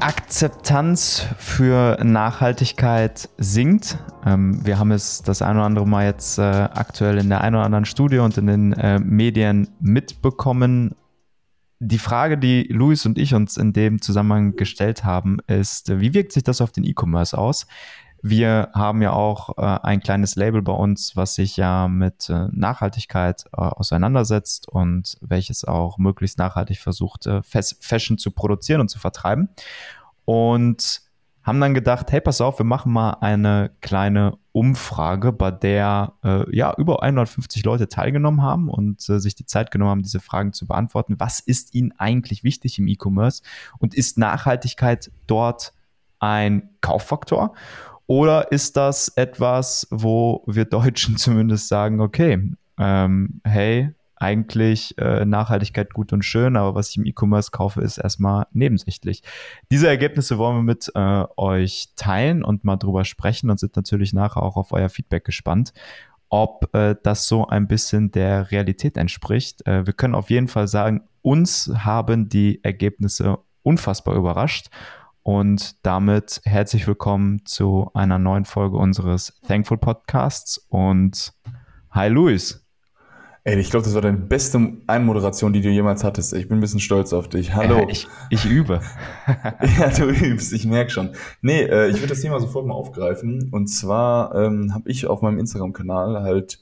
Akzeptanz für Nachhaltigkeit sinkt. Ähm, wir haben es das ein oder andere Mal jetzt äh, aktuell in der einen oder anderen Studie und in den äh, Medien mitbekommen. Die Frage, die Luis und ich uns in dem Zusammenhang gestellt haben, ist, wie wirkt sich das auf den E-Commerce aus? Wir haben ja auch äh, ein kleines Label bei uns, was sich ja mit äh, Nachhaltigkeit äh, auseinandersetzt und welches auch möglichst nachhaltig versucht, äh, Fashion zu produzieren und zu vertreiben. Und haben dann gedacht, hey, pass auf, wir machen mal eine kleine Umfrage, bei der äh, ja über 150 Leute teilgenommen haben und äh, sich die Zeit genommen haben, diese Fragen zu beantworten. Was ist ihnen eigentlich wichtig im E-Commerce und ist Nachhaltigkeit dort ein Kauffaktor? Oder ist das etwas, wo wir Deutschen zumindest sagen, okay, ähm, hey, eigentlich äh, Nachhaltigkeit gut und schön, aber was ich im E-Commerce kaufe, ist erstmal nebensächlich. Diese Ergebnisse wollen wir mit äh, euch teilen und mal drüber sprechen und sind natürlich nachher auch auf euer Feedback gespannt, ob äh, das so ein bisschen der Realität entspricht. Äh, wir können auf jeden Fall sagen, uns haben die Ergebnisse unfassbar überrascht und damit herzlich willkommen zu einer neuen Folge unseres Thankful Podcasts. Und hi Luis. Ey, ich glaube, das war deine beste Einmoderation, die du jemals hattest. Ich bin ein bisschen stolz auf dich. Hallo. Ja, ich, ich übe. ja, du übst, ich merke schon. Nee, äh, ich würde das Thema sofort mal aufgreifen. Und zwar ähm, habe ich auf meinem Instagram-Kanal halt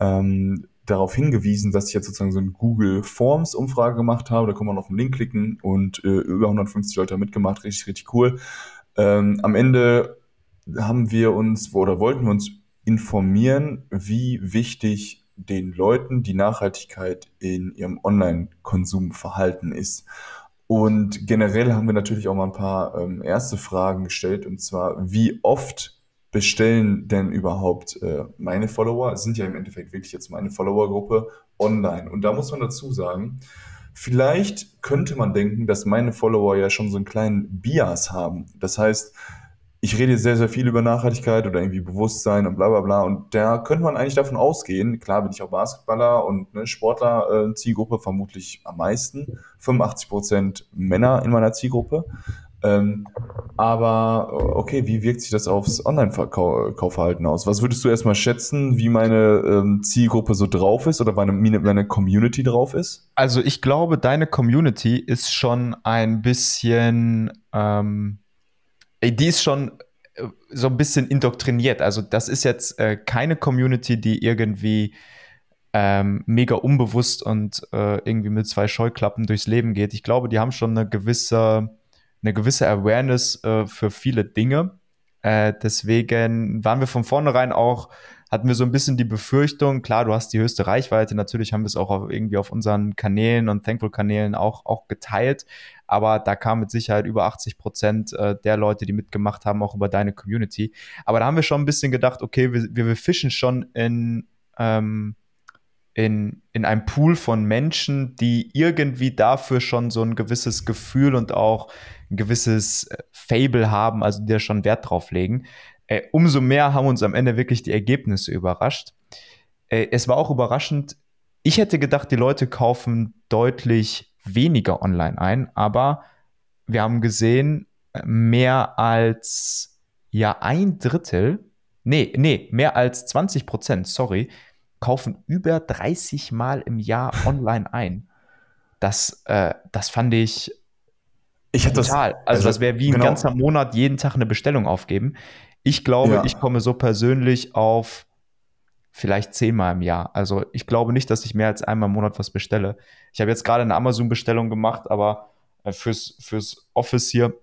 ähm, darauf hingewiesen, dass ich jetzt sozusagen so eine Google Forms Umfrage gemacht habe. Da kann man auf den Link klicken und äh, über 150 Leute haben mitgemacht. Richtig, richtig cool. Ähm, am Ende haben wir uns oder wollten wir uns informieren, wie wichtig den Leuten die Nachhaltigkeit in ihrem Online-Konsumverhalten ist. Und generell haben wir natürlich auch mal ein paar ähm, erste Fragen gestellt, und zwar, wie oft bestellen denn überhaupt äh, meine Follower? Sind ja im Endeffekt wirklich jetzt meine Followergruppe online. Und da muss man dazu sagen, vielleicht könnte man denken, dass meine Follower ja schon so einen kleinen Bias haben. Das heißt, ich rede sehr, sehr viel über Nachhaltigkeit oder irgendwie Bewusstsein und bla bla bla. Und da könnte man eigentlich davon ausgehen, klar bin ich auch Basketballer und ne, Sportler, äh, Zielgruppe vermutlich am meisten. 85% Männer in meiner Zielgruppe. Ähm, aber okay, wie wirkt sich das aufs Online-Kaufverhalten aus? Was würdest du erstmal schätzen, wie meine ähm, Zielgruppe so drauf ist oder meine, meine Community drauf ist? Also ich glaube, deine Community ist schon ein bisschen, ähm, die ist schon äh, so ein bisschen indoktriniert. Also das ist jetzt äh, keine Community, die irgendwie ähm, mega unbewusst und äh, irgendwie mit zwei Scheuklappen durchs Leben geht. Ich glaube, die haben schon eine gewisse eine gewisse Awareness äh, für viele Dinge. Äh, deswegen waren wir von vornherein auch, hatten wir so ein bisschen die Befürchtung, klar, du hast die höchste Reichweite, natürlich haben wir es auch auf, irgendwie auf unseren Kanälen und Thankful-Kanälen auch, auch geteilt, aber da kam mit Sicherheit über 80 Prozent äh, der Leute, die mitgemacht haben, auch über deine Community. Aber da haben wir schon ein bisschen gedacht, okay, wir, wir, wir fischen schon in, ähm, in, in einem Pool von Menschen, die irgendwie dafür schon so ein gewisses Gefühl und auch ein gewisses äh, Fable haben, also die da schon Wert drauf legen. Äh, umso mehr haben uns am Ende wirklich die Ergebnisse überrascht. Äh, es war auch überraschend. Ich hätte gedacht, die Leute kaufen deutlich weniger online ein, aber wir haben gesehen, mehr als ja ein Drittel, nee, nee, mehr als 20 Prozent, sorry, kaufen über 30 Mal im Jahr online ein. Das, äh, das fand ich ich hätte total. Das, also, also das wäre wie genau. ein ganzer Monat jeden Tag eine Bestellung aufgeben. Ich glaube, ja. ich komme so persönlich auf vielleicht zehnmal im Jahr. Also ich glaube nicht, dass ich mehr als einmal im Monat was bestelle. Ich habe jetzt gerade eine Amazon-Bestellung gemacht, aber äh, fürs, fürs Office hier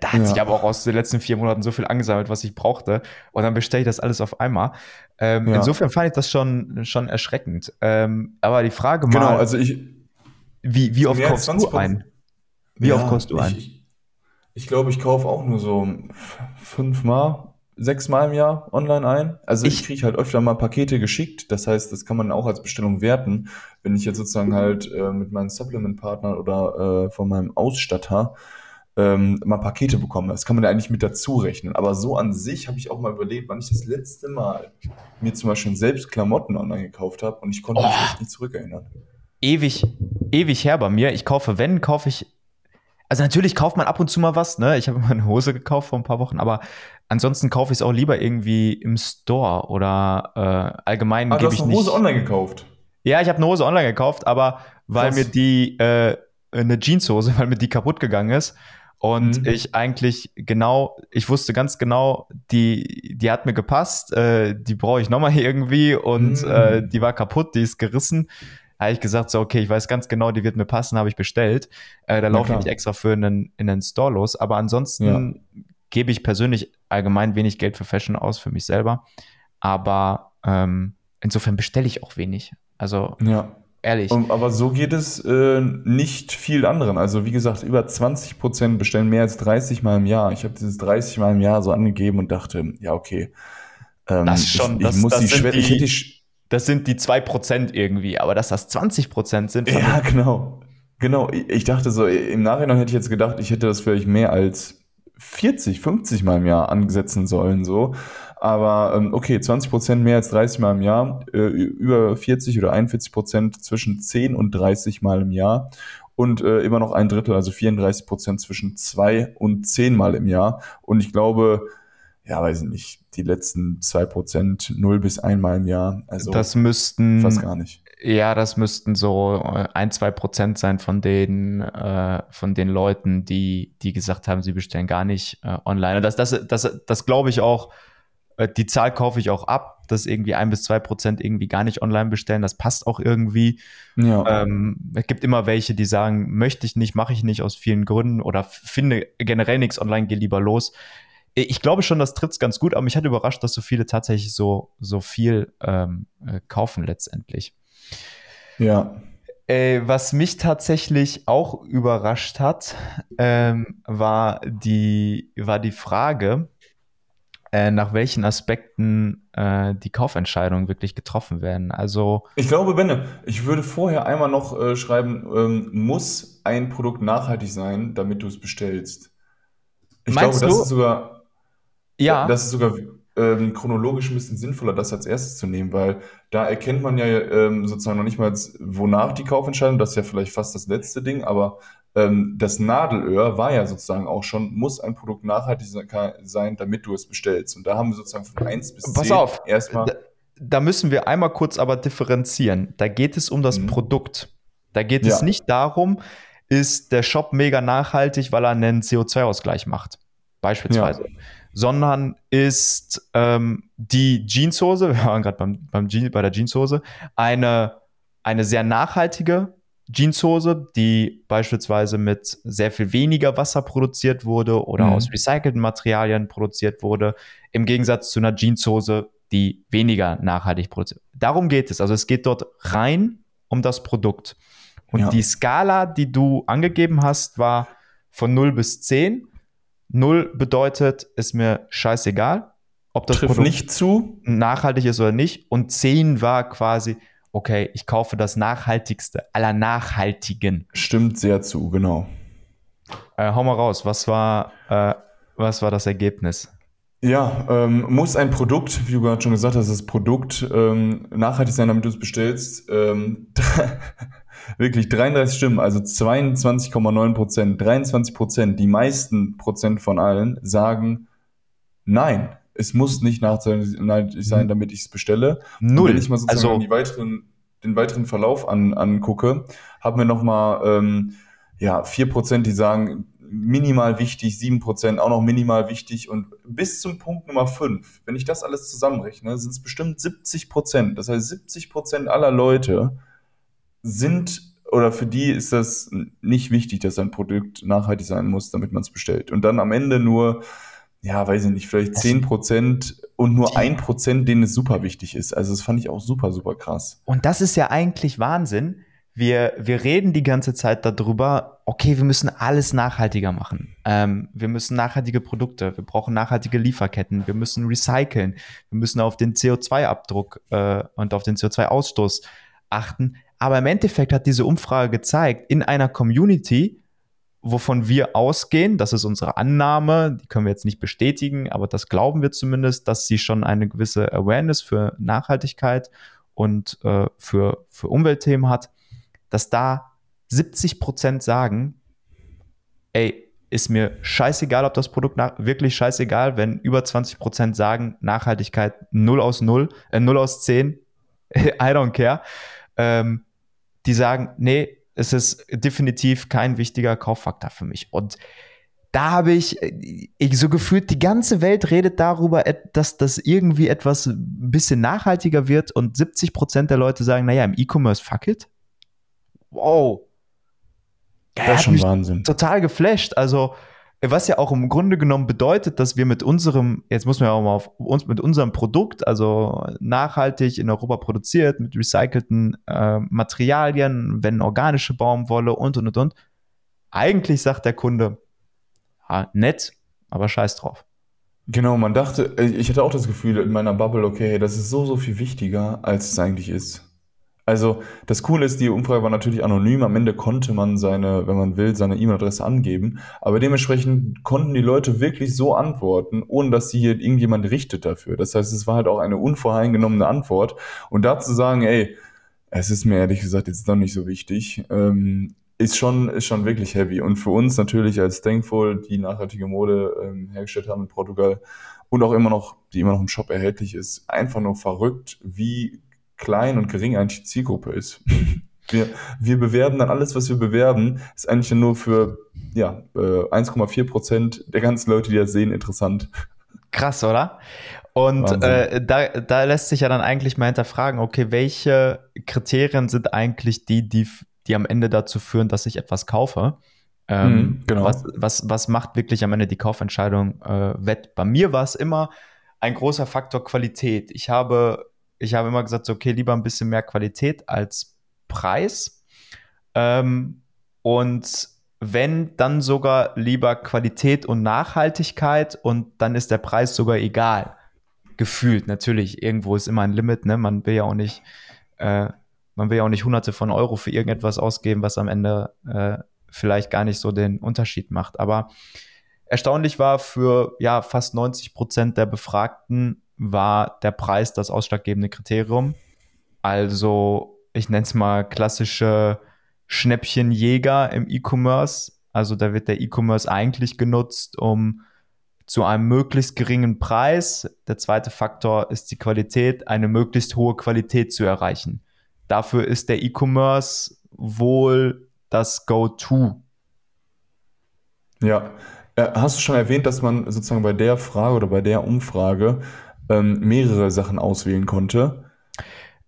da hat ja. sich aber auch aus den letzten vier Monaten so viel angesammelt, was ich brauchte. Und dann bestelle ich das alles auf einmal. Ähm, ja. Insofern fand ich das schon, schon erschreckend. Ähm, aber die Frage genau, mal. Genau, also ich. Wie, wie oft kaufst du ein? Wie ja, oft kaufst du ein? Ich, ich glaube, ich kaufe auch nur so fünfmal, sechsmal im Jahr online ein. Also ich, ich kriege halt öfter mal Pakete geschickt. Das heißt, das kann man auch als Bestellung werten. Wenn ich jetzt sozusagen halt äh, mit meinem Supplement-Partner oder äh, von meinem Ausstatter ähm, mal Pakete bekomme. Das kann man ja eigentlich mit dazu rechnen. Aber so an sich habe ich auch mal überlegt, wann ich das letzte Mal mir zum Beispiel selbst Klamotten online gekauft habe und ich konnte oh. mich nicht zurückerinnern. Ewig, ewig her bei mir. Ich kaufe, wenn, kaufe ich. Also natürlich kauft man ab und zu mal was, ne? Ich habe immer eine Hose gekauft vor ein paar Wochen, aber ansonsten kaufe ich es auch lieber irgendwie im Store oder äh, allgemein Ah, du gebe hast ich eine nicht. Hose online gekauft. Ja, ich habe eine Hose online gekauft, aber weil Krass. mir die äh, eine Jeanshose, weil mir die kaputt gegangen ist und Mhm. ich eigentlich genau, ich wusste ganz genau, die die hat mir gepasst, äh, die brauche ich nochmal irgendwie und Mhm. äh, die war kaputt, die ist gerissen. Habe ich gesagt, so okay, ich weiß ganz genau, die wird mir passen, habe ich bestellt. Äh, da laufe ich nicht extra für einen, in einen Store los, aber ansonsten gebe ich persönlich allgemein wenig Geld für Fashion aus, für mich selber. Aber ähm, insofern bestelle ich auch wenig. Also Ja. Ehrlich. Und, aber so geht es äh, nicht viel anderen. Also wie gesagt, über 20 Prozent bestellen mehr als 30 Mal im Jahr. Ich habe dieses 30 Mal im Jahr so angegeben und dachte, ja, okay. Ähm, Das schon, ich, das- ich muss das die sind Schwelle, ich die- hätte die Das sind die 2% irgendwie, aber dass das 20% sind, von Ja, genau. Genau. Ich ich dachte so, im Nachhinein hätte ich jetzt gedacht, ich hätte das vielleicht mehr als 40, 50 Mal im Jahr ansetzen sollen, so. Aber ähm, okay, 20 Prozent mehr als 30 Mal im Jahr, äh, über 40 oder 41 Prozent zwischen 10 und 30 Mal im Jahr und äh, immer noch ein Drittel, also 34 Prozent zwischen 2 und 10 Mal im Jahr. Und ich glaube, ja, weiß ich nicht, die letzten 2 Prozent 0 bis 1 Mal im Jahr, also das müssten, fast gar nicht. ja, das müssten so äh, ein, zwei Prozent sein von den, äh, von den Leuten, die, die gesagt haben, sie bestellen gar nicht äh, online. Und das, das, das, das glaube ich auch, die Zahl kaufe ich auch ab, dass irgendwie ein bis zwei Prozent irgendwie gar nicht online bestellen. Das passt auch irgendwie. Ja. Ähm, es gibt immer welche, die sagen, möchte ich nicht, mache ich nicht aus vielen Gründen oder finde generell nichts online, geh lieber los. Ich glaube schon, das trifft ganz gut, aber mich hat überrascht, dass so viele tatsächlich so, so viel ähm, äh, kaufen letztendlich. Ja. Äh, was mich tatsächlich auch überrascht hat, ähm, war, die, war die Frage, äh, nach welchen Aspekten äh, die Kaufentscheidungen wirklich getroffen werden. Also Ich glaube, Benne, ich würde vorher einmal noch äh, schreiben, ähm, muss ein Produkt nachhaltig sein, damit du es bestellst. Ich Meinst glaube, das du? ist sogar, ja, das ist sogar ähm, chronologisch ein bisschen sinnvoller, das als erstes zu nehmen, weil da erkennt man ja ähm, sozusagen noch nicht mal, wonach die Kaufentscheidung, das ist ja vielleicht fast das letzte Ding, aber ähm, das Nadelöhr war ja sozusagen auch schon, muss ein Produkt nachhaltig se- sein, damit du es bestellst. Und da haben wir sozusagen von 1 bis 10 Pass auf, erstmal. da, da müssen wir einmal kurz aber differenzieren. Da geht es um das Mhm. Produkt. Da geht es Ja. nicht darum, ist der Shop mega nachhaltig, weil er einen CO2-Ausgleich macht, beispielsweise. Sondern ist ähm, die Jeanshose, wir waren gerade beim, beim Jean, bei der Jeanshose, eine, eine sehr nachhaltige Jeanshose, die beispielsweise mit sehr viel weniger Wasser produziert wurde oder Mhm. aus recycelten Materialien produziert wurde, im Gegensatz zu einer Jeanshose, die weniger nachhaltig produziert. Darum geht es. Also es geht dort rein um das Produkt. Und Ja. die Skala, die du angegeben hast, war von 0 bis 10. 0 bedeutet, ist mir scheißegal, ob das Trifft Produkt nicht zu, nachhaltig ist oder nicht. Und 10 war quasi, okay, ich kaufe das nachhaltigste aller nachhaltigen. stimmt sehr zu, genau. Äh, hau mal raus, was war, äh, was war das Ergebnis? Ja, ähm, muss ein Produkt, wie du gerade schon gesagt hast, das Produkt ähm, nachhaltig sein, damit du es bestellst. Ähm, wirklich 33 Stimmen, also 22,9 Prozent, 23 Prozent, die meisten Prozent von allen sagen, nein, es muss nicht nachhaltig sein, damit ich es bestelle. Und Null. wenn ich mal sozusagen also, die weiteren, den weiteren Verlauf an, angucke, haben wir nochmal ähm, ja, 4%, die sagen, minimal wichtig, 7% auch noch minimal wichtig und bis zum Punkt Nummer 5, wenn ich das alles zusammenrechne, sind es bestimmt 70%. Das heißt, 70% aller Leute sind oder für die ist das nicht wichtig, dass ein Produkt nachhaltig sein muss, damit man es bestellt. Und dann am Ende nur, ja, weiß ich nicht, vielleicht Das- 10% und nur Die- 1%, denen es super wichtig ist. Also das fand ich auch super, super krass. und das ist ja eigentlich Wahnsinn. Wir, wir reden die ganze Zeit darüber, okay, wir müssen alles nachhaltiger machen. Ähm, wir müssen nachhaltige Produkte, wir brauchen nachhaltige Lieferketten, wir müssen recyceln, wir müssen auf den CO2-Abdruck äh, und auf den CO2-Ausstoß achten. Aber im Endeffekt hat diese Umfrage gezeigt, in einer Community, wovon wir ausgehen, das ist unsere Annahme, die können wir jetzt nicht bestätigen, aber das glauben wir zumindest, dass sie schon eine gewisse Awareness für Nachhaltigkeit und äh, für, für Umweltthemen hat, dass da 70 Prozent sagen, ey, ist mir scheißegal, ob das Produkt nach, wirklich scheißegal, wenn über 20% sagen, Nachhaltigkeit 0 aus 0, äh, 0 aus 10, I don't care. Ähm, die sagen, nee, es ist definitiv kein wichtiger Kauffaktor für mich. Und da habe ich, ich so gefühlt, die ganze Welt redet darüber, dass das irgendwie etwas ein bisschen nachhaltiger wird und 70% der Leute sagen, naja, im E-Commerce, fuck it. Wow. Ja, das ist schon Wahnsinn. Total geflasht. Also, was ja auch im Grunde genommen bedeutet, dass wir mit unserem, jetzt muss man ja auch mal auf uns, mit unserem Produkt, also nachhaltig in Europa produziert, mit recycelten äh, Materialien, wenn organische Baumwolle und und und und. Eigentlich sagt der Kunde, ja, nett, aber scheiß drauf. Genau, man dachte, ich hatte auch das Gefühl in meiner Bubble, okay, das ist so, so viel wichtiger, als es eigentlich ist. Also das Coole ist, die Umfrage war natürlich anonym. Am Ende konnte man seine, wenn man will, seine E-Mail-Adresse angeben. Aber dementsprechend konnten die Leute wirklich so antworten, ohne dass sie hier irgendjemand richtet dafür. Das heißt, es war halt auch eine unvoreingenommene Antwort. Und da zu sagen, ey, es ist mir ehrlich gesagt jetzt doch nicht so wichtig, ähm, ist schon, ist schon wirklich heavy. Und für uns natürlich als Thankful, die nachhaltige Mode ähm, hergestellt haben in Portugal und auch immer noch, die immer noch im Shop erhältlich ist, einfach nur verrückt, wie klein und gering eigentlich die Zielgruppe ist. Wir, wir bewerben dann alles, was wir bewerben, ist eigentlich nur für ja, 1,4 äh, Prozent der ganzen Leute, die das sehen, interessant. Krass, oder? Und äh, da, da lässt sich ja dann eigentlich mal hinterfragen, okay, welche Kriterien sind eigentlich die, die, die am Ende dazu führen, dass ich etwas kaufe? Ähm, mhm, genau. Was, was, was macht wirklich am Ende die Kaufentscheidung äh, wett? Bei mir war es immer ein großer Faktor Qualität. Ich habe ich habe immer gesagt, okay, lieber ein bisschen mehr Qualität als Preis. Ähm, und wenn, dann sogar lieber Qualität und Nachhaltigkeit und dann ist der Preis sogar egal. Gefühlt, natürlich, irgendwo ist immer ein Limit, ne? Man will ja auch nicht, äh, man will ja auch nicht hunderte von Euro für irgendetwas ausgeben, was am Ende äh, vielleicht gar nicht so den Unterschied macht. Aber erstaunlich war für ja fast 90 Prozent der Befragten war der Preis das ausschlaggebende Kriterium. Also, ich nenne es mal klassische Schnäppchenjäger im E-Commerce. Also, da wird der E-Commerce eigentlich genutzt, um zu einem möglichst geringen Preis, der zweite Faktor ist die Qualität, eine möglichst hohe Qualität zu erreichen. Dafür ist der E-Commerce wohl das Go-To. Ja, äh, Hast du schon erwähnt, dass man sozusagen bei der Frage oder bei der Umfrage ähm, mehrere Sachen auswählen konnte.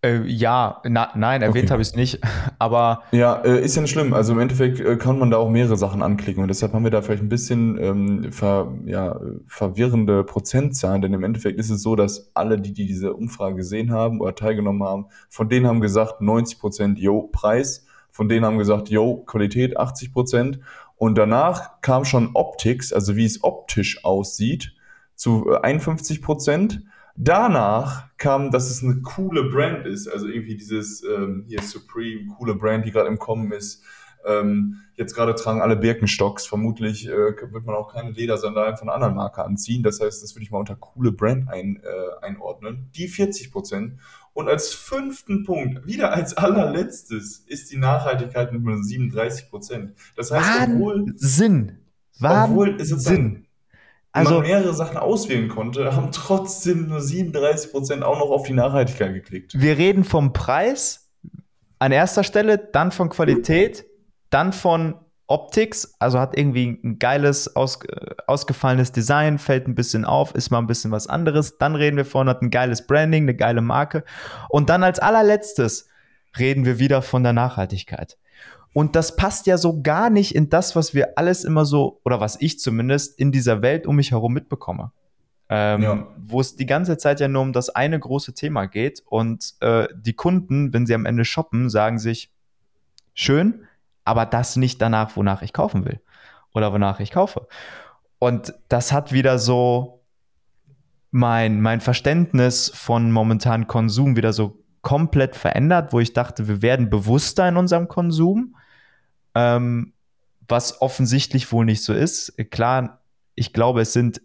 Äh, ja, na, nein, erwähnt okay. habe ich es nicht, aber. Ja, äh, ist ja nicht schlimm. Also im Endeffekt äh, kann man da auch mehrere Sachen anklicken und deshalb haben wir da vielleicht ein bisschen ähm, ver, ja, verwirrende Prozentzahlen, denn im Endeffekt ist es so, dass alle, die, die diese Umfrage gesehen haben oder teilgenommen haben, von denen haben gesagt 90 Prozent, yo, Preis, von denen haben gesagt, yo, Qualität 80 Prozent und danach kam schon Optics, also wie es optisch aussieht zu 51 äh, Prozent. Danach kam, dass es eine coole Brand ist, also irgendwie dieses ähm, hier Supreme, coole Brand, die gerade im Kommen ist. Ähm, jetzt gerade tragen alle Birkenstocks. Vermutlich äh, wird man auch keine Ledersandalen von einer anderen Marke anziehen. Das heißt, das würde ich mal unter coole Brand ein, äh, einordnen. Die 40 Prozent. Und als fünften Punkt, wieder als allerletztes, ist die Nachhaltigkeit mit nur 37 Prozent. Das heißt, Wahnsinn. obwohl, Sinn. obwohl es Sinn also, man mehrere Sachen auswählen konnte, haben trotzdem nur 37 Prozent auch noch auf die Nachhaltigkeit geklickt. Wir reden vom Preis an erster Stelle, dann von Qualität, dann von Optics, also hat irgendwie ein geiles, aus, ausgefallenes Design, fällt ein bisschen auf, ist mal ein bisschen was anderes. Dann reden wir von, hat ein geiles Branding, eine geile Marke. Und dann als allerletztes reden wir wieder von der Nachhaltigkeit. Und das passt ja so gar nicht in das, was wir alles immer so, oder was ich zumindest in dieser Welt um mich herum mitbekomme. Ähm, ja. Wo es die ganze Zeit ja nur um das eine große Thema geht. Und äh, die Kunden, wenn sie am Ende shoppen, sagen sich, schön, aber das nicht danach, wonach ich kaufen will. Oder wonach ich kaufe. Und das hat wieder so mein, mein Verständnis von momentanen Konsum wieder so komplett verändert, wo ich dachte, wir werden bewusster in unserem Konsum ähm, was offensichtlich wohl nicht so ist. Klar, ich glaube, es sind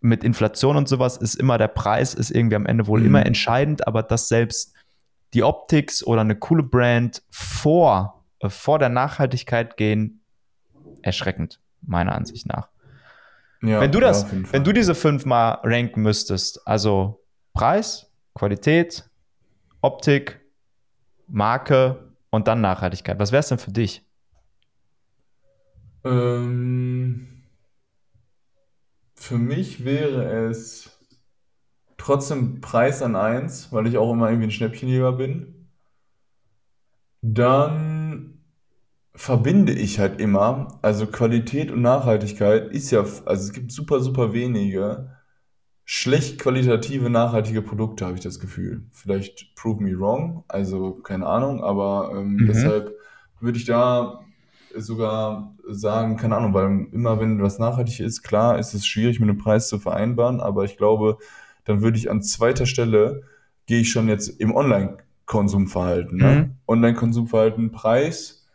mit Inflation und sowas ist immer der Preis, ist irgendwie am Ende wohl mhm. immer entscheidend, aber dass selbst die Optics oder eine coole Brand vor, äh, vor der Nachhaltigkeit gehen, erschreckend. meiner Ansicht nach. Ja, wenn du ja, das, Fall. wenn du diese fünf mal ranken müsstest, also Preis, Qualität, Optik, Marke und dann Nachhaltigkeit, was wäre es denn für dich? Ähm, für mich wäre es trotzdem Preis an eins, weil ich auch immer irgendwie ein Schnäppchenjäger bin. Dann verbinde ich halt immer, also Qualität und Nachhaltigkeit ist ja, also es gibt super, super wenige schlecht qualitative, nachhaltige Produkte, habe ich das Gefühl. Vielleicht prove me wrong, also keine Ahnung, aber ähm, Mhm. deshalb würde ich da sogar sagen, keine Ahnung, weil immer wenn was nachhaltig ist, klar ist es schwierig mit dem Preis zu vereinbaren, aber ich glaube, dann würde ich an zweiter Stelle, gehe ich schon jetzt im Online-Konsumverhalten, ne? Mhm. Online-Konsumverhalten, Preis,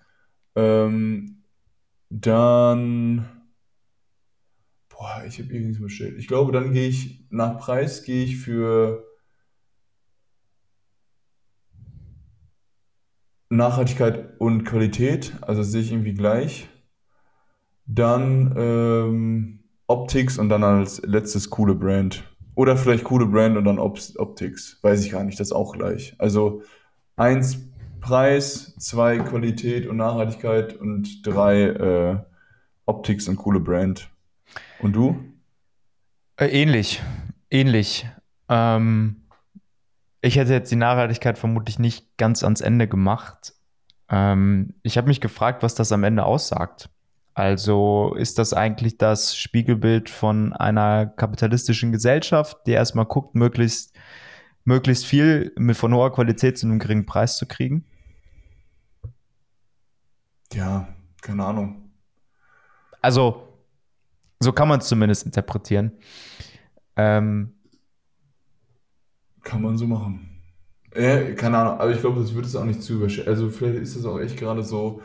ähm, dann, boah, ich habe irgendwas bestellt. Ich glaube, dann gehe ich, nach Preis gehe ich für Nachhaltigkeit und Qualität, also sehe ich irgendwie gleich. Dann ähm, Optics und dann als letztes coole Brand. Oder vielleicht coole Brand und dann Op Optics. Weiß ich gar nicht, das auch gleich. Also eins Preis, zwei Qualität und Nachhaltigkeit und drei äh, Optics und coole Brand. Und du? Äh, ähnlich, ähnlich. Ähm, ich hätte jetzt die Nachhaltigkeit vermutlich nicht ganz ans Ende gemacht. Ähm, ich habe mich gefragt, was das am Ende aussagt. Also ist das eigentlich das Spiegelbild von einer kapitalistischen Gesellschaft, die erstmal guckt, möglichst, möglichst viel mit von hoher Qualität zu einem geringen Preis zu kriegen? Ja, keine Ahnung. Also, so kann man es zumindest interpretieren. Ähm, Kann man so machen. Ja, keine Ahnung, aber ich glaube, das wird es auch nicht zu überschätzen. Also vielleicht ist es auch echt gerade so.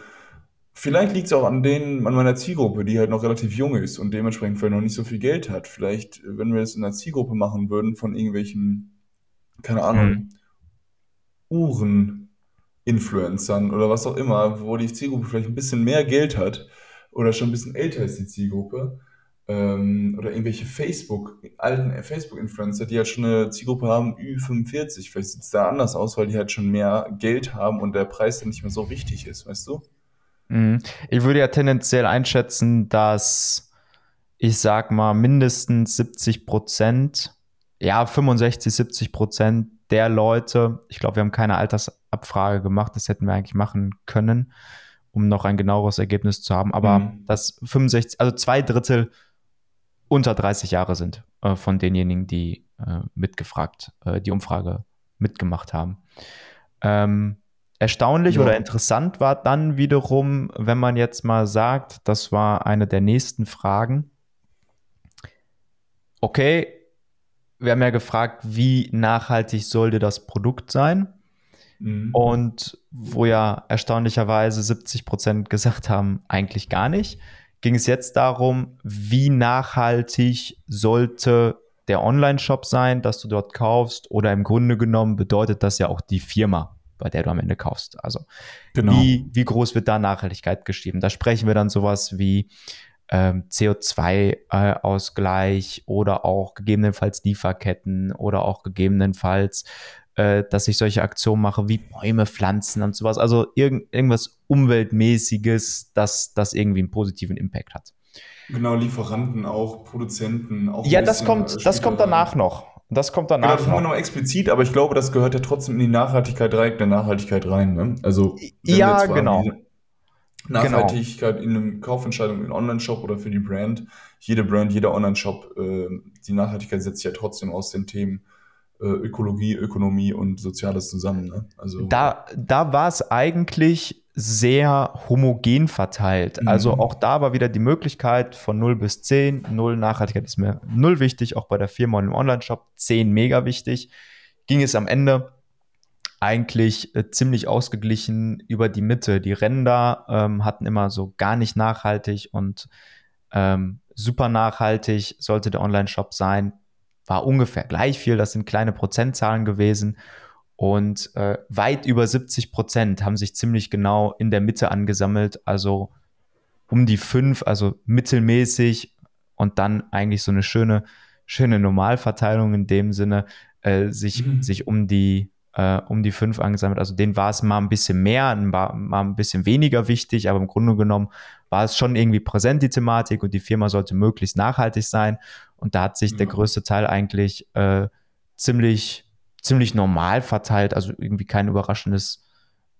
Vielleicht liegt es auch an denen, an meiner Zielgruppe, die halt noch relativ jung ist und dementsprechend vielleicht noch nicht so viel Geld hat. Vielleicht, wenn wir das in einer Zielgruppe machen würden von irgendwelchen, keine Ahnung, Mhm. Uhren-Influencern oder was auch immer, wo die Zielgruppe vielleicht ein bisschen mehr Geld hat oder schon ein bisschen älter ist die Zielgruppe, ähm, oder irgendwelche Facebook, alten Facebook-Influencer, die halt schon eine Zielgruppe haben, Ü45. Vielleicht sieht es da anders aus, weil die halt schon mehr Geld haben und der Preis dann nicht mehr so wichtig ist, weißt du? Mhm. Ich würde ja tendenziell einschätzen, dass ich sag mal mindestens 70 Prozent, ja 65, 70 Prozent der Leute, ich glaube, wir haben keine Altersabfrage gemacht, das hätten wir eigentlich machen können, um noch ein genaueres Ergebnis zu haben, aber Mhm. dass 65, also zwei Drittel unter 30 Jahre sind äh, von denjenigen, die äh, mitgefragt, äh, die Umfrage mitgemacht haben. Ähm, erstaunlich Ja. oder interessant war dann wiederum, wenn man jetzt mal sagt, das war eine der nächsten Fragen. Okay, wir haben ja gefragt, wie nachhaltig sollte das Produkt sein? Mhm. Und wo ja erstaunlicherweise 70 Prozent gesagt haben, eigentlich gar nicht, ging es jetzt darum, wie nachhaltig sollte der Online-Shop sein, dass du dort kaufst, oder im Grunde genommen bedeutet das ja auch die Firma, bei der du am Ende kaufst. Also Genau. wie, wie groß wird da Nachhaltigkeit geschrieben? Da sprechen wir dann sowas wie ähm, CO2-Ausgleich oder auch gegebenenfalls Lieferketten oder auch gegebenenfalls, äh, dass ich solche Aktionen mache wie Bäume pflanzen und sowas. Also irgend, irgendwas Umweltmäßiges, das, das irgendwie einen positiven Impact hat. Genau, Lieferanten auch, Produzenten auch. Ja, das äh, kommt, das kommt da rein. danach noch. Das kommt Genau, danach das haben wir noch. explizit, aber ich glaube, das gehört ja trotzdem in die Nachhaltigkeit, direkt der Nachhaltigkeit rein. Ne? Also, Ja, genau. wie Nachhaltigkeit in einem Kaufentscheidung in einem Online-Shop oder für die Brand. Jede Brand, jeder Online-Shop, äh, die Nachhaltigkeit setzt sich ja trotzdem aus den Themen Ökologie, Ökonomie und Soziales zusammen. Ne? Also, Da, da war es eigentlich sehr homogen verteilt. Mhm. Also auch da war wieder die Möglichkeit von 0 bis 10. 0 Nachhaltigkeit ist mir 0 wichtig, auch bei der Firma und im Online-Shop 10 mega wichtig. Ging es am Ende eigentlich äh, ziemlich ausgeglichen über die Mitte. Die Ränder ähm, hatten immer so gar nicht nachhaltig und ähm, super nachhaltig sollte der Online-Shop sein. War ungefähr gleich viel, das sind kleine Prozentzahlen gewesen. Und äh, weit über 70 Prozent haben sich ziemlich genau in der Mitte angesammelt, also um die fünf, also mittelmäßig und dann eigentlich so eine schöne, schöne Normalverteilung in dem Sinne, äh, sich, mhm. sich um die äh, um die fünf angesammelt. Also denen war es mal ein bisschen mehr, mal, mal ein bisschen weniger wichtig, aber im Grunde genommen war es schon irgendwie präsent, die Thematik, und die Firma sollte möglichst nachhaltig sein. Und da hat sich ja. der größte Teil eigentlich äh, ziemlich, ziemlich normal verteilt, also irgendwie kein überraschendes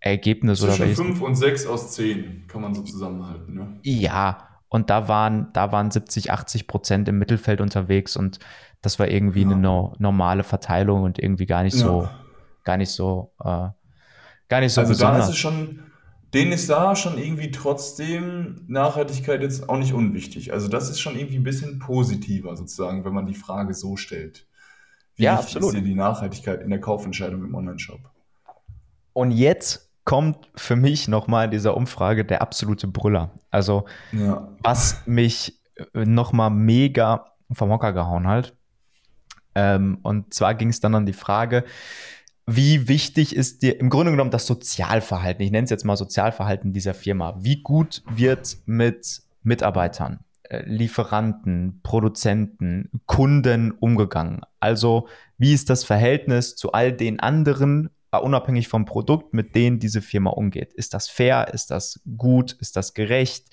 Ergebnis Zwischen oder fünf und sechs aus zehn kann man so zusammenhalten, ne? Ja, und da waren, da waren 70, 80 Prozent im Mittelfeld unterwegs und das war irgendwie ja. eine no normale Verteilung und irgendwie gar nicht ja. so gar nicht so, äh, gar nicht so also besonders. da ist es schon, denen ist da schon irgendwie trotzdem Nachhaltigkeit jetzt auch nicht unwichtig. Also das ist schon irgendwie ein bisschen positiver sozusagen, wenn man die Frage so stellt. Wie ja, absolut. ist dir die Nachhaltigkeit in der Kaufentscheidung im Onlineshop? Und jetzt kommt für mich nochmal in dieser Umfrage der absolute Brüller. Also ja. was mich äh, nochmal mega vom Hocker gehauen hat. Ähm, und zwar ging es dann an die Frage, wie wichtig ist dir im Grunde genommen das Sozialverhalten, ich nenne es jetzt mal Sozialverhalten dieser Firma, wie gut wird mit Mitarbeitern, äh, Lieferanten, Produzenten, Kunden umgegangen? Also wie ist das Verhältnis zu all den anderen, äh, unabhängig vom Produkt, mit denen diese Firma umgeht? Ist das fair? Ist das gut? Ist das gerecht?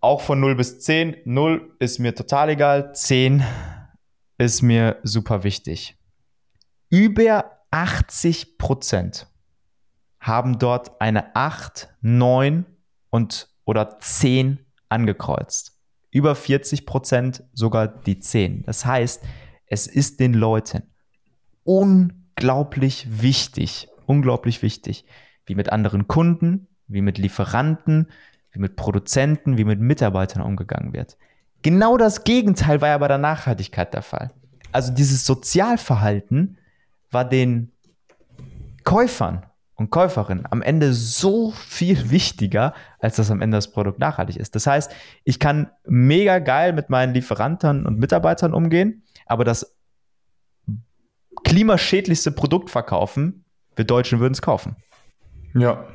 Auch von 0 bis 10. 0 ist mir total egal. 10 ist mir super wichtig. Über 80 Prozent haben dort eine 8, 9 und oder 10 angekreuzt. Über 40 Prozent sogar die 10. Das heißt, es ist den Leuten unglaublich wichtig, unglaublich wichtig, wie mit anderen Kunden, wie mit Lieferanten, wie mit Produzenten, wie mit Mitarbeitern umgegangen wird. Genau das Gegenteil war ja bei der Nachhaltigkeit der Fall. Also dieses Sozialverhalten war den Käufern und Käuferinnen am Ende so viel wichtiger, als dass am Ende das Produkt nachhaltig ist. Das heißt, ich kann mega geil mit meinen Lieferanten und Mitarbeitern umgehen, aber das klimaschädlichste Produkt verkaufen, wir Deutschen würden es kaufen. Ja.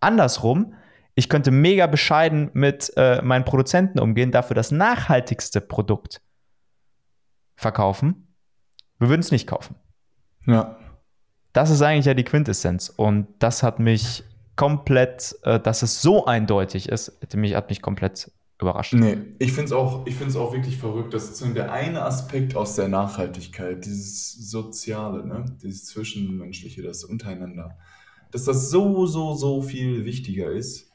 Andersrum, ich könnte mega bescheiden mit äh, meinen Produzenten umgehen, dafür das nachhaltigste Produkt verkaufen. Wir würden es nicht kaufen. Ja. Das ist eigentlich ja die Quintessenz. Und das hat mich komplett, äh, dass es so eindeutig ist, hat mich, hat mich komplett überrascht. Nee, ich finde es auch, auch wirklich verrückt, dass der eine Aspekt aus der Nachhaltigkeit, dieses Soziale, ne, dieses Zwischenmenschliche, das Untereinander, dass das so, so, so viel wichtiger ist,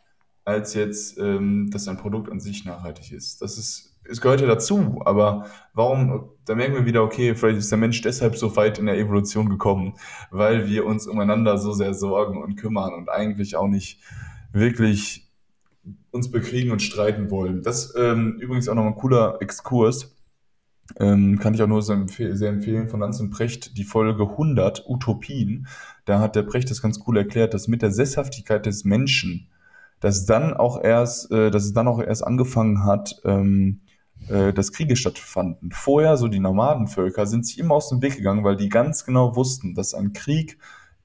als jetzt, ähm, dass ein Produkt an sich nachhaltig ist. Das ist es gehört ja dazu, aber warum, da merken wir wieder, okay, vielleicht ist der Mensch deshalb so weit in der Evolution gekommen, weil wir uns umeinander so sehr sorgen und kümmern und eigentlich auch nicht wirklich uns bekriegen und streiten wollen. Das ähm, übrigens auch noch ein cooler Exkurs. Ähm, kann ich auch nur sehr, empfehlen, sehr empfehlen von Lanz Precht, die Folge 100, Utopien. Da hat der Precht das ganz cool erklärt, dass mit der Sesshaftigkeit des Menschen, dass dann auch erst, äh, dass es dann auch erst angefangen hat, ähm, äh, dass Kriege stattfanden. Vorher, so die Nomadenvölker, sind sich immer aus dem Weg gegangen, weil die ganz genau wussten, dass ein Krieg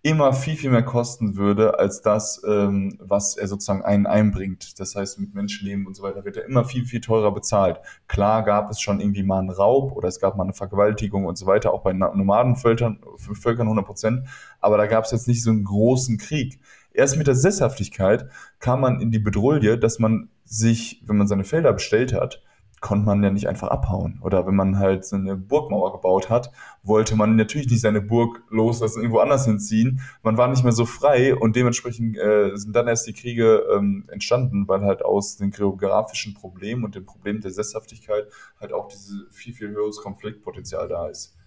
immer viel, viel mehr kosten würde, als das, ähm, was er sozusagen einen einbringt. Das heißt, mit Menschenleben und so weiter wird er immer viel, viel teurer bezahlt. Klar gab es schon irgendwie mal einen Raub oder es gab mal eine Vergewaltigung und so weiter, auch bei Nomadenvölkern Völkern 100 Prozent, aber da gab es jetzt nicht so einen großen Krieg. Erst mit der Sesshaftigkeit kam man in die Bedrohung, dass man sich, wenn man seine Felder bestellt hat, konnte man ja nicht einfach abhauen. Oder wenn man halt so eine Burgmauer gebaut hat, wollte man natürlich nicht seine Burg loslassen, irgendwo anders hinziehen. Man war nicht mehr so frei und dementsprechend äh, sind dann erst die Kriege ähm, entstanden, weil halt aus den geografischen Problemen und dem Problem der Sesshaftigkeit halt auch dieses viel, viel höheres Konfliktpotenzial da ist.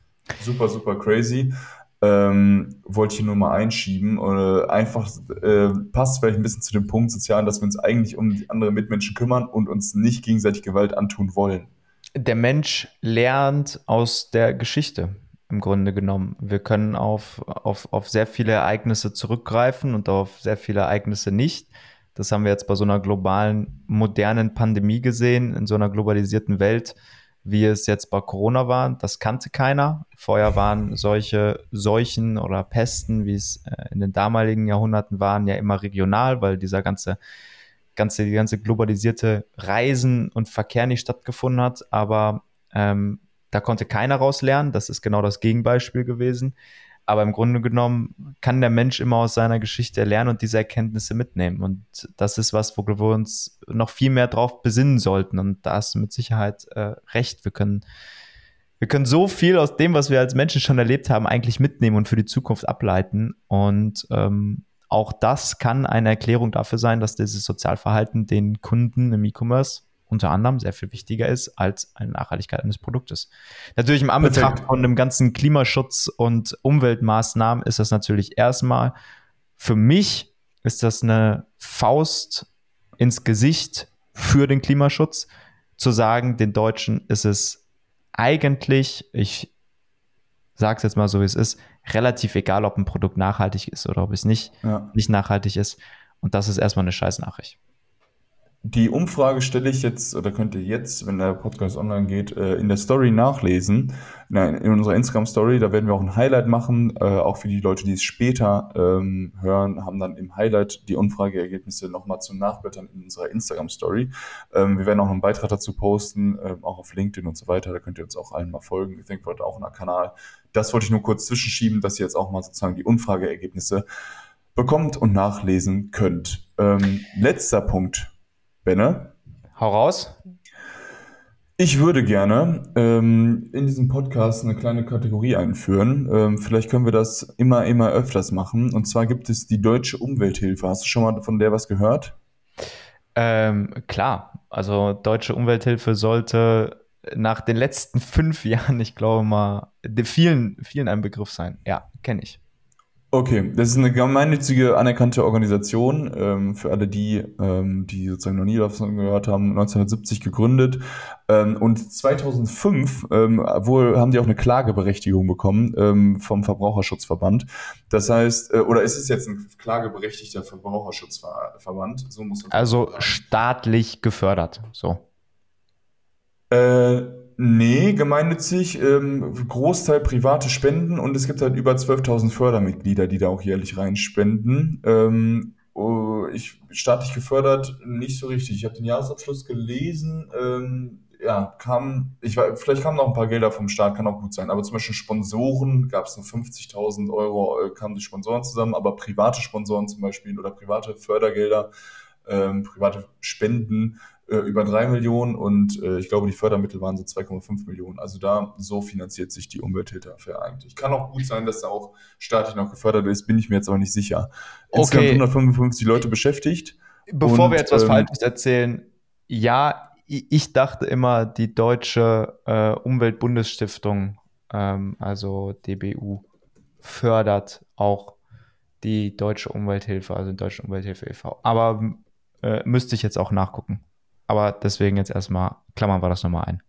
Super, super crazy ähm, wollte ich nur mal einschieben. Oder einfach äh, passt vielleicht ein bisschen zu dem Punkt Sozialen, dass wir uns eigentlich um die anderen Mitmenschen kümmern und uns nicht gegenseitig Gewalt antun wollen. Der Mensch lernt aus der Geschichte im Grunde genommen. Wir können auf, auf, auf sehr viele Ereignisse zurückgreifen und auf sehr viele Ereignisse nicht. Das haben wir jetzt bei so einer globalen, modernen Pandemie gesehen, in so einer globalisierten Welt wie es jetzt bei Corona war. Das kannte keiner. Vorher waren solche Seuchen oder Pesten, wie es äh, in den damaligen Jahrhunderten waren, ja immer regional, weil dieser ganze ganze, die ganze globalisierte Reisen und Verkehr nicht stattgefunden hat, aber ähm, da konnte keiner rauslernen. Das ist genau das Gegenbeispiel gewesen. Aber im Grunde genommen kann der Mensch immer aus seiner Geschichte lernen und diese Erkenntnisse mitnehmen. Und das ist was, wo wir uns noch viel mehr drauf besinnen sollten. Und da hast du mit Sicherheit äh, recht. Wir können, wir können so viel aus dem, was wir als Menschen schon erlebt haben, eigentlich mitnehmen und für die Zukunft ableiten. Und ähm, auch das kann eine Erklärung dafür sein, dass dieses Sozialverhalten den Kunden im E-Commerce unter anderem sehr viel wichtiger ist als eine Nachhaltigkeit eines Produktes. Natürlich im Anbetracht von dem ganzen Klimaschutz und Umweltmaßnahmen ist das natürlich erstmal für mich ist das eine Faust ins Gesicht für den Klimaschutz, zu sagen, den Deutschen ist es eigentlich, ich sage es jetzt mal so, wie es ist, relativ egal, ob ein Produkt nachhaltig ist oder ob es nicht, ja. nicht nachhaltig ist. Und das ist erstmal eine scheiß Nachricht. Die Umfrage stelle ich jetzt, oder könnt ihr jetzt, wenn der Podcast online geht, äh, in der Story nachlesen. Nein, in unserer Instagram-Story, da werden wir auch ein Highlight machen. Äh, auch für die Leute, die es später ähm, hören, haben dann im Highlight die Umfrageergebnisse nochmal zum Nachblättern in unserer Instagram-Story. Ähm, wir werden auch einen Beitrag dazu posten, ähm, auch auf LinkedIn und so weiter. Da könnt ihr uns auch allen mal folgen. Ich denke, wir auch einen Kanal. Das wollte ich nur kurz zwischenschieben, dass ihr jetzt auch mal sozusagen die Umfrageergebnisse bekommt und nachlesen könnt. Letzter Punkt Benne? Hau raus. Ich würde gerne ähm, in diesem Podcast eine kleine Kategorie einführen. Ähm, vielleicht können wir das immer, immer öfters machen. Und zwar gibt es die Deutsche Umwelthilfe. Hast du schon mal von der was gehört? Ähm, klar. Also Deutsche Umwelthilfe sollte nach den letzten fünf Jahren, ich glaube mal, vielen, vielen ein Begriff sein. Ja, kenne ich. Okay, das ist eine gemeinnützige anerkannte Organisation ähm, für alle die, ähm, die sozusagen noch nie davon gehört haben, 1970 gegründet ähm, und 2005 ähm, wohl haben die auch eine Klageberechtigung bekommen ähm, vom Verbraucherschutzverband. Das heißt, äh, oder ist es jetzt ein klageberechtigter Verbraucherschutzverband? So muss man also sagen. staatlich gefördert, so. Äh, Nee, gemeinnützig, ähm, Großteil private Spenden und es gibt halt über 12.000 Fördermitglieder, die da auch jährlich reinspenden. Ähm, oh, ich staatlich gefördert nicht so richtig. Ich habe den Jahresabschluss gelesen. Ähm, ja, kam, ich weiß, vielleicht kamen noch ein paar Gelder vom Staat, kann auch gut sein. Aber zum Beispiel Sponsoren gab es nur 50.000 Euro, äh, kamen die Sponsoren zusammen, aber private Sponsoren zum Beispiel oder private Fördergelder, ähm, private Spenden äh, über drei Millionen und äh, ich glaube, die Fördermittel waren so 2,5 Millionen. Also da so finanziert sich die Umwelthilfe eigentlich. Kann auch gut sein, dass da auch staatlich noch gefördert ist, bin ich mir jetzt aber nicht sicher. Insgesamt okay. 155 Leute beschäftigt. Bevor und, wir jetzt was ähm, Falsches erzählen, ja, ich dachte immer, die deutsche äh, Umweltbundesstiftung, ähm, also DBU, fördert auch die deutsche Umwelthilfe, also die deutsche Umwelthilfe e.V. Aber äh, müsste ich jetzt auch nachgucken. Aber deswegen jetzt erstmal klammern wir das nochmal ein.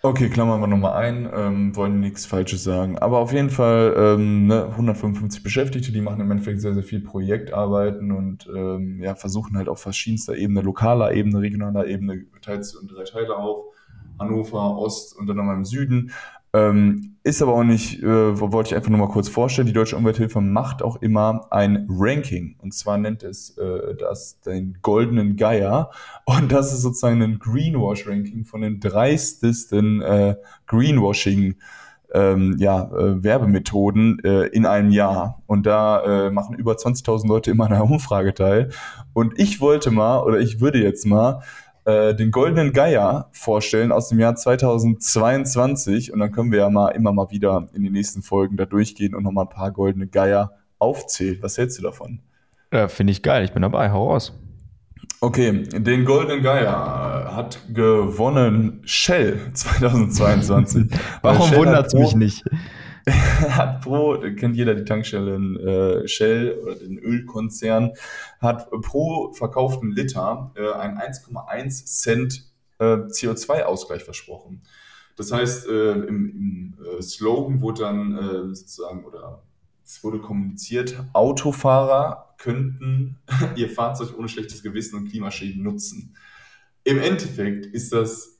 Okay, klammern wir nochmal ein, ähm, wollen nichts Falsches sagen. Aber auf jeden Fall ähm, ne, 155 Beschäftigte, die machen im Endeffekt sehr, sehr viel Projektarbeiten und ähm, ja, versuchen halt auf verschiedenster Ebene, lokaler Ebene, regionaler Ebene, teilt in drei Teile auf. Hannover, Ost und dann nochmal im Süden. Ähm, ist aber auch nicht, äh, wollte ich einfach nur mal kurz vorstellen, die Deutsche Umwelthilfe macht auch immer ein Ranking. Und zwar nennt es äh, das den goldenen Geier. Und das ist sozusagen ein Greenwash-Ranking von den dreistesten äh, Greenwashing- ähm, ja, äh, Werbemethoden äh, in einem Jahr. Und da äh, machen über 20.000 Leute immer eine Umfrage teil. Und ich wollte mal, oder ich würde jetzt mal äh, den Goldenen Geier vorstellen aus dem Jahr 2022 und dann können wir ja mal immer mal wieder in den nächsten Folgen da durchgehen und nochmal ein paar Goldene Geier aufzählen. Was hältst du davon? Ja, finde ich geil. Ich bin dabei. Hau raus. Okay, den Goldenen Geier hat gewonnen Shell 2022. Warum wundert es mich nicht? hat pro, kennt jeder die Tankstellen äh, Shell oder den Ölkonzern, hat pro verkauften Liter äh, einen 1,1 Cent äh, CO2-Ausgleich versprochen. Das heißt, äh, im, im äh, Slogan wurde dann äh, sozusagen, oder es wurde kommuniziert, Autofahrer könnten ihr Fahrzeug ohne schlechtes Gewissen und Klimaschäden nutzen. Im Endeffekt ist das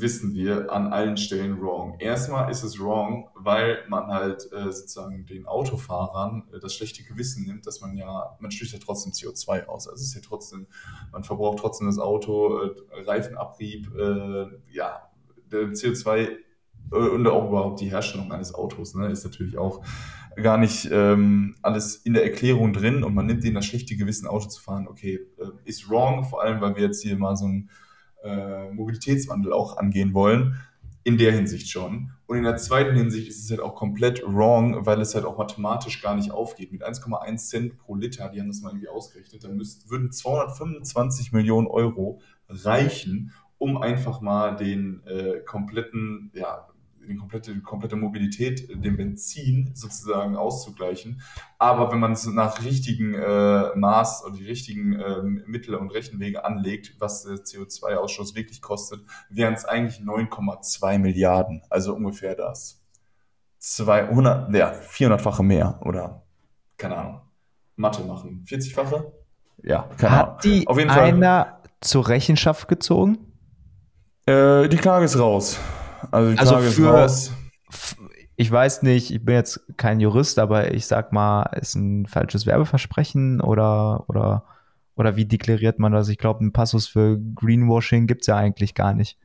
wissen wir, an allen Stellen wrong. Erstmal ist es wrong, weil man halt äh, sozusagen den Autofahrern äh, das schlechte Gewissen nimmt, dass man ja, man stößt ja trotzdem CO2 aus. Also es ist ja trotzdem, man verbraucht trotzdem das Auto, äh, Reifenabrieb, äh, ja, der CO2 äh, und auch überhaupt die Herstellung eines Autos ne, ist natürlich auch gar nicht ähm, alles in der Erklärung drin und man nimmt denen das schlechte Gewissen, Auto zu fahren. Okay, äh, ist wrong, vor allem, weil wir jetzt hier mal so ein äh, Mobilitätswandel auch angehen wollen. In der Hinsicht schon. Und in der zweiten Hinsicht ist es halt auch komplett wrong, weil es halt auch mathematisch gar nicht aufgeht. Mit 1,1 Cent pro Liter, die haben das mal irgendwie ausgerechnet, dann müssten, würden 225 Millionen Euro reichen, um einfach mal den äh, kompletten ja, die komplette, komplette Mobilität, äh, dem Benzin sozusagen auszugleichen. Aber wenn man es nach richtigen äh, Maß und die richtigen äh, Mittel und Rechenwege anlegt, was der CO2-Ausstoß wirklich kostet, wären es eigentlich 9,2 Milliarden. Also ungefähr das. 200, ja, 400-fache mehr oder keine Ahnung. Mathe machen. 40-fache? Ja, keine Hat Ahnung. die Auf jeden einer Fall, zur Rechenschaft gezogen? Äh, die Klage ist raus. Also die also für, raus. Ich weiß nicht, ich bin jetzt kein Jurist, aber ich sag mal, ist ein falsches Werbeversprechen oder, oder, oder wie deklariert man das? Ich glaube, einen Passus für Greenwashing gibt es ja eigentlich gar nicht.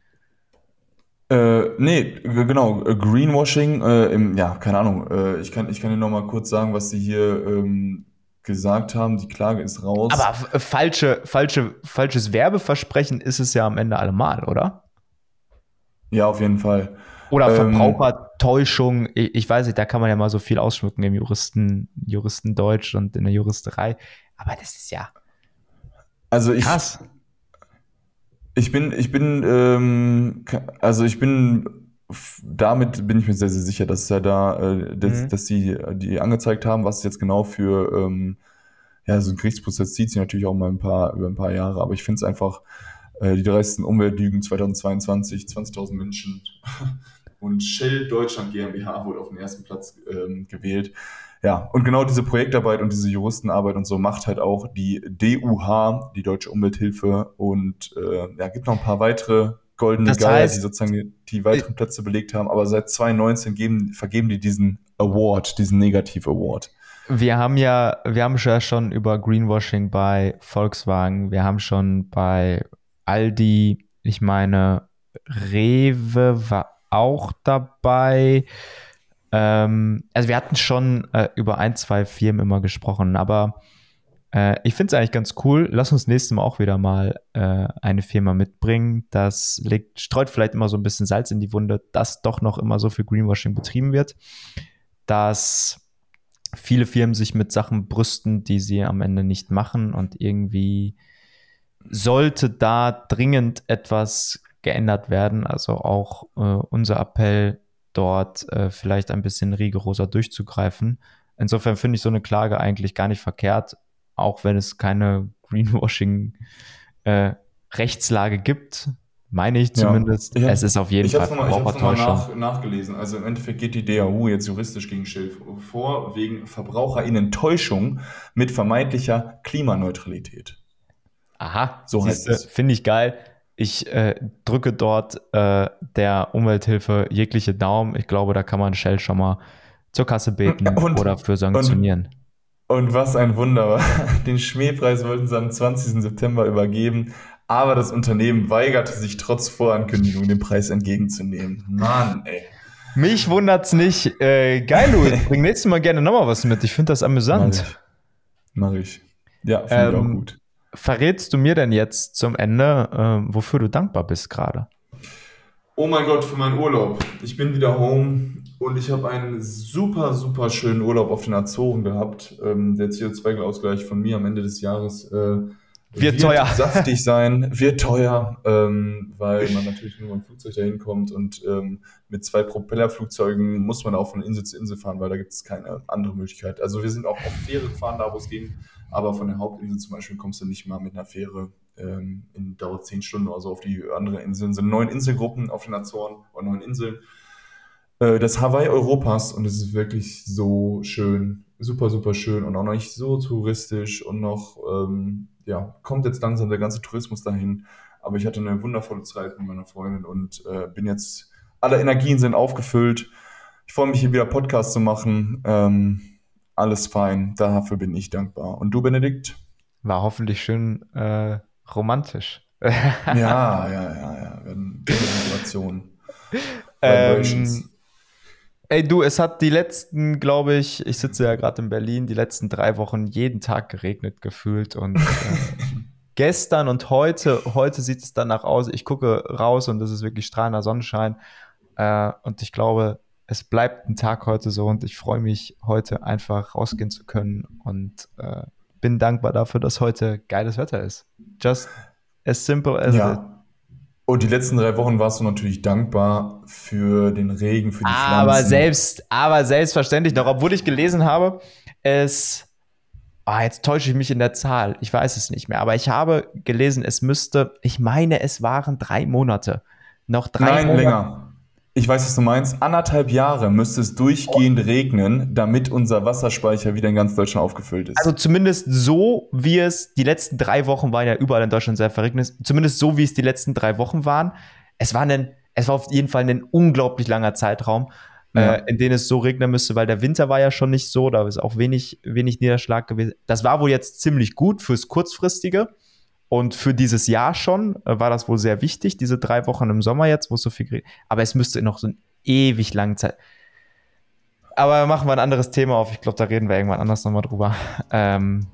Äh, nee, genau, Greenwashing, äh, im, ja, keine Ahnung, äh, ich, kann, ich kann dir noch mal kurz sagen, was sie hier ähm, gesagt haben, die Klage ist raus. Aber falsche, falsche, falsches Werbeversprechen ist es ja am Ende allemal, oder? Ja, auf jeden Fall. Oder ähm, Verbrauchertäuschung, ich, ich, weiß nicht, da kann man ja mal so viel ausschmücken im Juristen, Juristendeutsch und in der Juristerei. Aber das ist ja. Also ich. Krass. Ich bin, ich bin, ähm, also ich bin, damit bin ich mir sehr, sehr sicher, dass ja da, äh, dass, mhm. dass die, die angezeigt haben, was jetzt genau für, ähm, ja, so ein Gerichtsprozess zieht sich natürlich auch mal ein paar, über ein paar Jahre, aber ich finde es einfach, äh, die dreisten Umweltlügen 2022, 20.000 Menschen. Und Shell Deutschland GmbH wurde auf den ersten Platz ähm, gewählt. Ja, und genau diese Projektarbeit und diese Juristenarbeit und so macht halt auch die DUH, die Deutsche Umwelthilfe, und äh, ja, gibt noch ein paar weitere goldene Geier, die sozusagen die, die weiteren Plätze belegt haben. Aber seit 2019 geben, vergeben die diesen Award, diesen Negativ-Award. Wir haben ja, wir haben ja schon über Greenwashing bei Volkswagen, wir haben schon bei Aldi, ich meine, Rewe war auch dabei. Ähm, also wir hatten schon äh, über ein, zwei Firmen immer gesprochen, aber äh, ich finde es eigentlich ganz cool. Lass uns nächstes Mal auch wieder mal äh, eine Firma mitbringen. Das legt, streut vielleicht immer so ein bisschen Salz in die Wunde, dass doch noch immer so viel Greenwashing betrieben wird. Dass viele Firmen sich mit Sachen brüsten, die sie am Ende nicht machen und irgendwie sollte da dringend etwas geändert werden. Also auch äh, unser Appell dort äh, vielleicht ein bisschen rigoroser durchzugreifen. Insofern finde ich so eine Klage eigentlich gar nicht verkehrt, auch wenn es keine Greenwashing-Rechtslage äh, gibt. Meine ich zumindest. Ja. Ich hab, es ist auf jeden Fall mal, Ich habe nochmal nach, nachgelesen. Also im Endeffekt geht die DAU jetzt juristisch gegen Schild vor, wegen VerbraucherInnen-Täuschung mit vermeintlicher Klimaneutralität. Aha, so heißt es. Finde ich geil. Ich äh, drücke dort äh, der Umwelthilfe jegliche Daumen. Ich glaube, da kann man Shell schon mal zur Kasse beten und, oder für sanktionieren. Und, und was ein Wunder. Den Schmähpreis wollten sie am 20. September übergeben, aber das Unternehmen weigerte sich trotz Vorankündigung, den Preis entgegenzunehmen. Mann, ey. Mich wundert's nicht. Äh, geil, Louis. Bring nächstes Mal gerne nochmal was mit. Ich finde das amüsant. Mach ich. Mach ich. Ja, finde ähm, ich auch ähm, gut verrätst du mir denn jetzt zum Ende, äh, wofür du dankbar bist gerade? Oh mein Gott, für meinen Urlaub. Ich bin wieder home und ich habe einen super, super schönen Urlaub auf den Azoren gehabt. Ähm, der CO2-Ausgleich von mir am Ende des Jahres äh, wird, wird teuer. saftig sein, wird teuer, ähm, weil man natürlich nur mit dem Flugzeug dahin kommt und ähm, mit zwei Propellerflugzeugen muss man auch von Insel zu Insel fahren, weil da gibt es keine andere Möglichkeit. Also wir sind auch auf Fähre gefahren, da wo es ging, aber von der Hauptinsel zum Beispiel kommst du nicht mal mit einer Fähre. Ähm, in, dauert zehn Stunden oder so auf die andere Inseln. Es sind neun Inselgruppen auf den Azoren oder neun Inseln. Äh, das Hawaii Europas und es ist wirklich so schön, super, super schön und auch noch nicht so touristisch und noch, ähm, ja, kommt jetzt langsam der ganze Tourismus dahin. Aber ich hatte eine wundervolle Zeit mit meiner Freundin und äh, bin jetzt, alle Energien sind aufgefüllt. Ich freue mich hier wieder Podcast zu machen. Ähm, alles fein. Dafür bin ich dankbar. Und du, Benedikt? War hoffentlich schön äh, romantisch. ja, ja, ja, ja. Situation. Ähm, ey, du, es hat die letzten, glaube ich, ich sitze ja gerade in Berlin, die letzten drei Wochen jeden Tag geregnet gefühlt und äh, gestern und heute, heute sieht es danach aus. Ich gucke raus und es ist wirklich strahlender Sonnenschein. Äh, und ich glaube, es bleibt ein Tag heute so und ich freue mich, heute einfach rausgehen zu können und äh, bin dankbar dafür, dass heute geiles Wetter ist. Just as simple as ja. it. Und die letzten drei Wochen warst du natürlich dankbar für den Regen, für die aber Pflanzen. Aber selbst, aber selbstverständlich noch, obwohl ich gelesen habe, es Ah, jetzt täusche ich mich in der Zahl. Ich weiß es nicht mehr. Aber ich habe gelesen, es müsste, ich meine, es waren drei Monate. Noch drei Nein, Monate. länger. Ich weiß, was du meinst. Anderthalb Jahre müsste es durchgehend regnen, damit unser Wasserspeicher wieder in ganz Deutschland aufgefüllt ist. Also zumindest so, wie es die letzten drei Wochen waren ja überall in Deutschland sehr verregnet. Zumindest so, wie es die letzten drei Wochen waren. Es war, ein, es war auf jeden Fall ein unglaublich langer Zeitraum ja. äh, in denen es so regnen müsste, weil der Winter war ja schon nicht so, da ist auch wenig, wenig Niederschlag gewesen. Das war wohl jetzt ziemlich gut fürs Kurzfristige. Und für dieses Jahr schon äh, war das wohl sehr wichtig, diese drei Wochen im Sommer jetzt, wo es so viel regnet. Aber es müsste noch so eine ewig lange Zeit. Aber machen wir ein anderes Thema auf. Ich glaube, da reden wir irgendwann anders nochmal drüber. Ähm,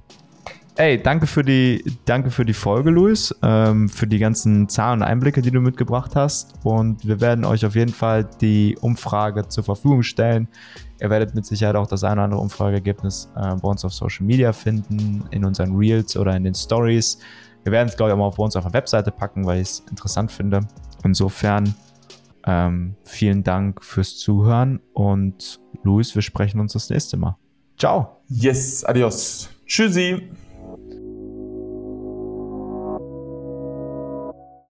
Ey, danke für die, danke für die Folge, Luis, ähm, für die ganzen Zahlen und Einblicke, die du mitgebracht hast. Und wir werden euch auf jeden Fall die Umfrage zur Verfügung stellen. Ihr werdet mit Sicherheit auch das eine oder andere Umfrageergebnis äh, bei uns auf Social Media finden, in unseren Reels oder in den Stories. Wir werden es, glaube ich, auch mal bei uns auf der Webseite packen, weil ich es interessant finde. Insofern ähm, vielen Dank fürs Zuhören und Luis, wir sprechen uns das nächste Mal. Ciao. Yes, adios. Tschüssi.